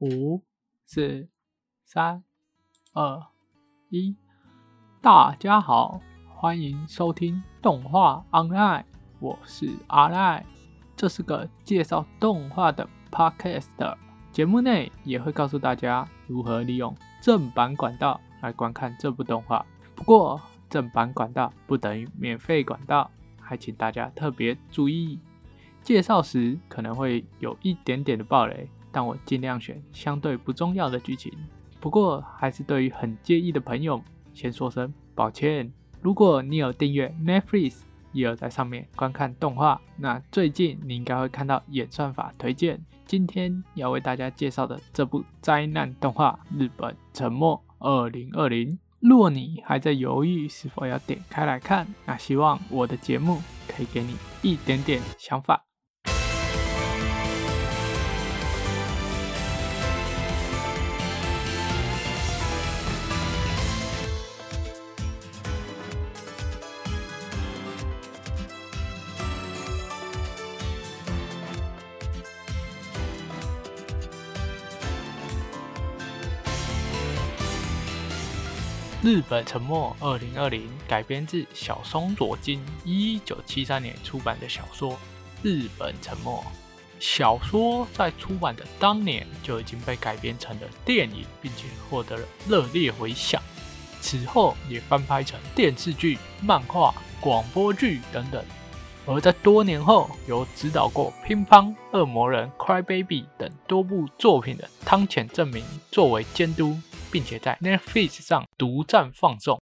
五、四、三、二、一，大家好，欢迎收听动画 online，我是阿赖，这是个介绍动画的 podcast，节目内也会告诉大家如何利用正版管道来观看这部动画。不过，正版管道不等于免费管道，还请大家特别注意，介绍时可能会有一点点的暴雷。但我尽量选相对不重要的剧情。不过，还是对于很介意的朋友，先说声抱歉。如果你有订阅 Netflix，也有在上面观看动画，那最近你应该会看到演算法推荐。今天要为大家介绍的这部灾难动画《日本沉默二零二零》，若你还在犹豫是否要点开来看，那希望我的节目可以给你一点点想法。日本沉默二零二零改编自小松左京一九七三年出版的小说《日本沉默》。小说在出版的当年就已经被改编成了电影，并且获得了热烈回响。此后也翻拍成电视剧、漫画、广播剧等等。而在多年后，由指导过《乒乓》《恶魔人》《Cry Baby》等多部作品的汤浅证明作为监督。并且在 Netflix 上独占放送。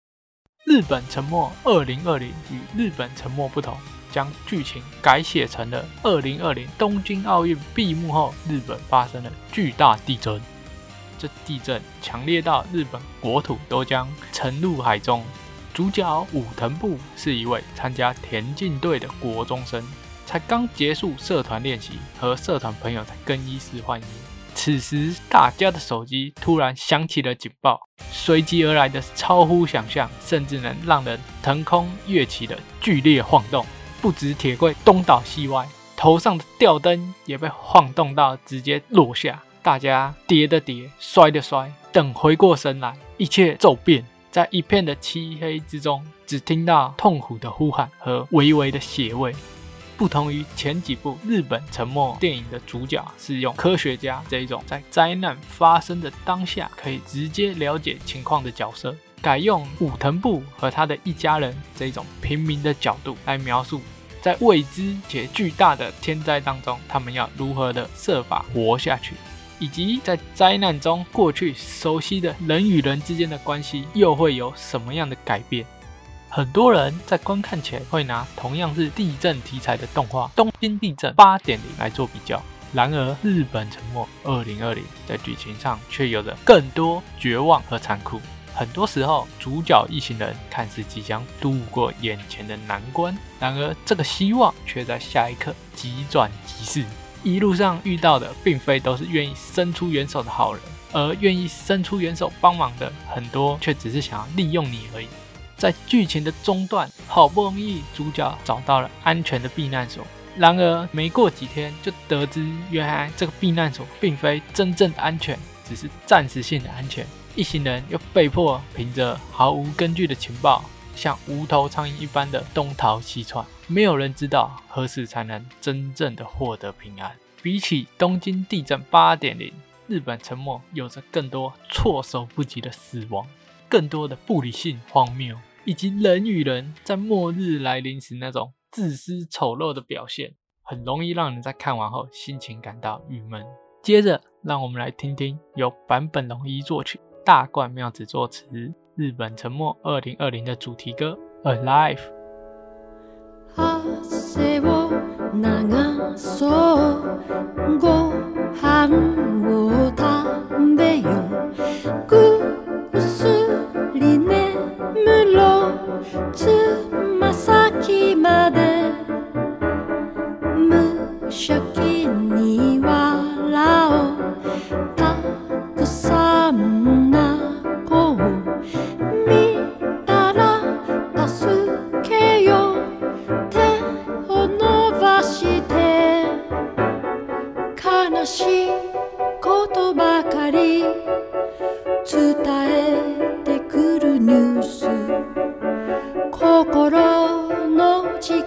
日本沉默二零二零与日本沉默不同，将剧情改写成了二零二零东京奥运闭幕后，日本发生了巨大地震。这地震强烈到日本国土都将沉入海中。主角武藤部是一位参加田径队的国中生，才刚结束社团练习，和社团朋友在更衣室换衣。此时，大家的手机突然响起了警报，随即而来的超乎想象，甚至能让人腾空跃起的剧烈晃动。不止铁柜东倒西歪，头上的吊灯也被晃动到直接落下。大家跌的跌，摔的摔，等回过神来，一切骤变。在一片的漆黑之中，只听到痛苦的呼喊和微微的血味。不同于前几部日本沉默电影的主角是用科学家这一种在灾难发生的当下可以直接了解情况的角色，改用武藤部和他的一家人这种平民的角度来描述，在未知且巨大的天灾当中，他们要如何的设法活下去，以及在灾难中过去熟悉的人与人之间的关系又会有什么样的改变。很多人在观看前会拿同样是地震题材的动画《东京地震八点零》来做比较，然而《日本沉默二零二零》在剧情上却有着更多绝望和残酷。很多时候，主角一行人看似即将度过眼前的难关，然而这个希望却在下一刻急转急逝。一路上遇到的并非都是愿意伸出援手的好人，而愿意伸出援手帮忙的很多却只是想要利用你而已。在剧情的中段，好不容易主角找到了安全的避难所，然而没过几天就得知，原来这个避难所并非真正的安全，只是暂时性的安全。一行人又被迫凭着毫无根据的情报，像无头苍蝇一般的东逃西窜。没有人知道何时才能真正的获得平安。比起东京地震八点零，日本沉默有着更多措手不及的死亡，更多的不理性荒谬。以及人与人在末日来临时那种自私丑陋的表现，很容易让人在看完后心情感到郁闷。接着，让我们来听听由坂本龙一作曲、大冠妙子作词、日本沉默二零二零的主题歌《Alive》。近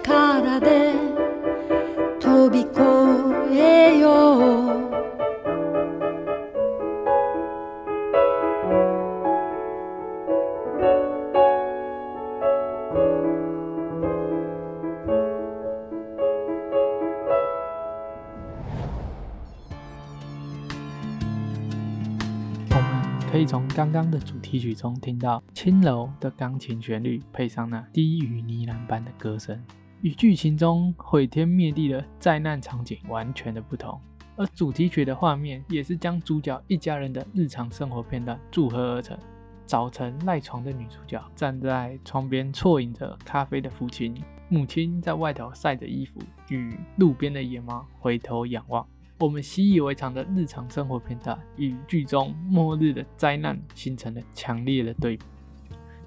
可以从刚刚的主题曲中听到轻柔的钢琴旋律，配上那低语呢喃般的歌声，与剧情中毁天灭地的灾难场景完全的不同。而主题曲的画面也是将主角一家人的日常生活片段组合而成。早晨赖床的女主角站在窗边啜饮着咖啡的父亲，母亲在外头晒着衣服，与路边的野猫回头仰望。我们习以为常的日常生活片段，与剧中末日的灾难形成了强烈的对比。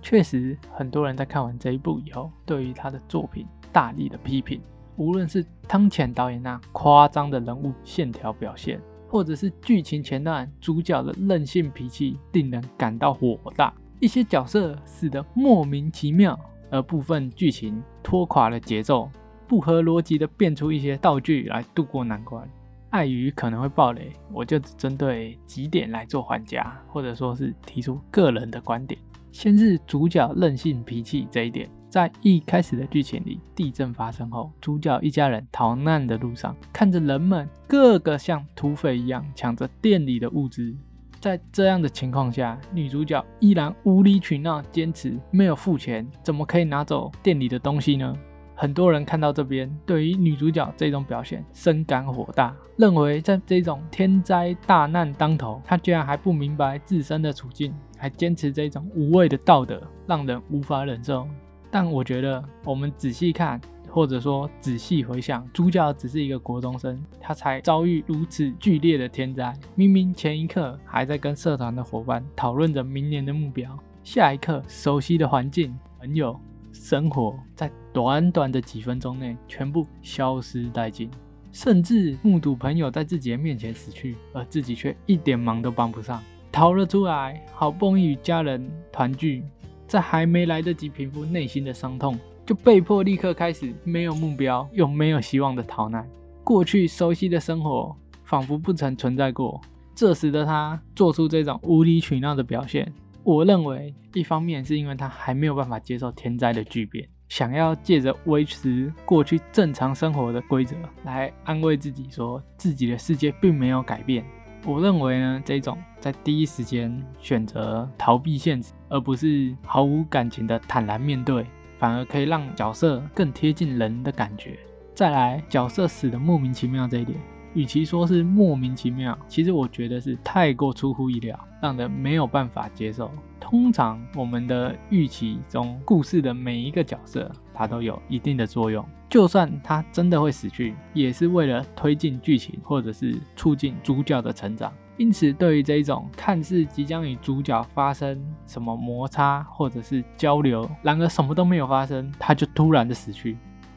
确实，很多人在看完这一部以后，对于他的作品大力的批评，无论是汤浅导演那夸张的人物线条表现，或者是剧情前段主角的任性脾气，令人感到火大。一些角色死得莫名其妙，而部分剧情拖垮了节奏，不合逻辑的变出一些道具来度过难关。碍于可能会爆雷，我就只针对几点来做还价，或者说是提出个人的观点。先是主角任性脾气这一点，在一开始的剧情里，地震发生后，主角一家人逃难的路上，看着人们个个像土匪一样抢着店里的物资，在这样的情况下，女主角依然无理取闹，坚持没有付钱，怎么可以拿走店里的东西呢？很多人看到这边，对于女主角这种表现深感火大，认为在这种天灾大难当头，她居然还不明白自身的处境，还坚持这种无谓的道德，让人无法忍受。但我觉得，我们仔细看，或者说仔细回想，主角只是一个国中生，他才遭遇如此剧烈的天灾，明明前一刻还在跟社团的伙伴讨论着明年的目标，下一刻熟悉的环境、朋友。生活在短短的几分钟内全部消失殆尽，甚至目睹朋友在自己的面前死去，而自己却一点忙都帮不上。逃了出来，好不容易与家人团聚，在还没来得及平复内心的伤痛，就被迫立刻开始没有目标又没有希望的逃难。过去熟悉的生活仿佛不曾存在过，这时的他做出这种无理取闹的表现。我认为，一方面是因为他还没有办法接受天灾的巨变，想要借着维持过去正常生活的规则来安慰自己，说自己的世界并没有改变。我认为呢，这种在第一时间选择逃避现实，而不是毫无感情的坦然面对，反而可以让角色更贴近人的感觉。再来，角色死的莫名其妙这一点。与其说是莫名其妙，其实我觉得是太过出乎意料，让人没有办法接受。通常我们的预期中，故事的每一个角色，它都有一定的作用。就算他真的会死去，也是为了推进剧情，或者是促进主角的成长。因此，对于这一种看似即将与主角发生什么摩擦，或者是交流，然而什么都没有发生，他就突然的死去，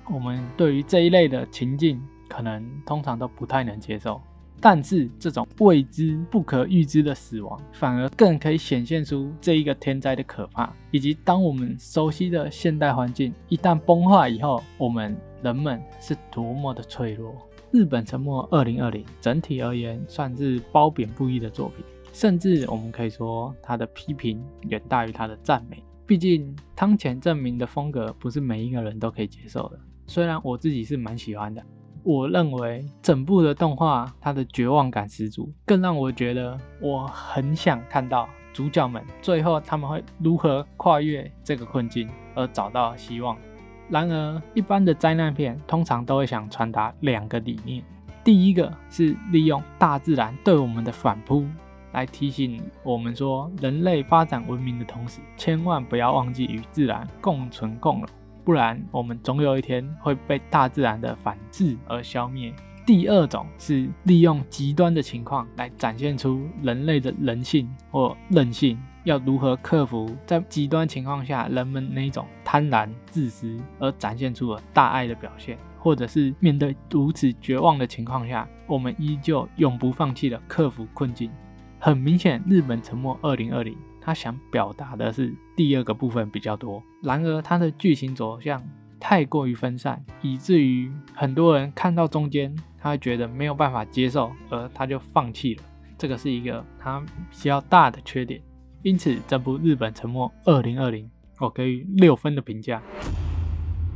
我们对于这一类的情境。可能通常都不太能接受，但是这种未知、不可预知的死亡，反而更可以显现出这一个天灾的可怕，以及当我们熟悉的现代环境一旦崩坏以后，我们人们是多么的脆弱。日本沉没二零二零整体而言算是褒贬不一的作品，甚至我们可以说它的批评远大于它的赞美。毕竟汤浅证明的风格不是每一个人都可以接受的，虽然我自己是蛮喜欢的。我认为整部的动画它的绝望感十足，更让我觉得我很想看到主角们最后他们会如何跨越这个困境而找到希望。然而，一般的灾难片通常都会想传达两个理念：第一个是利用大自然对我们的反扑来提醒我们说，人类发展文明的同时，千万不要忘记与自然共存共荣。不然，我们总有一天会被大自然的反制而消灭。第二种是利用极端的情况来展现出人类的人性或韧性，要如何克服在极端情况下人们那种贪婪、自私，而展现出了大爱的表现，或者是面对如此绝望的情况下，我们依旧永不放弃的克服困境。很明显，日本沉没二零二零，他想表达的是第二个部分比较多。然而，它的剧情走向太过于分散，以至于很多人看到中间，他会觉得没有办法接受，而他就放弃了。这个是一个他比较大的缺点。因此，这部日本沉没二零二零，我给予六分的评价。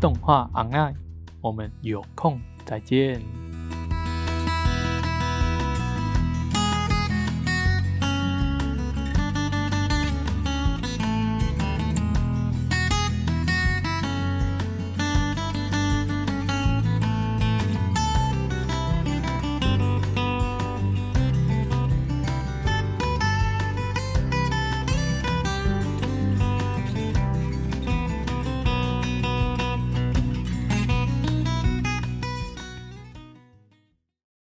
动画昂爱，我们有空再见。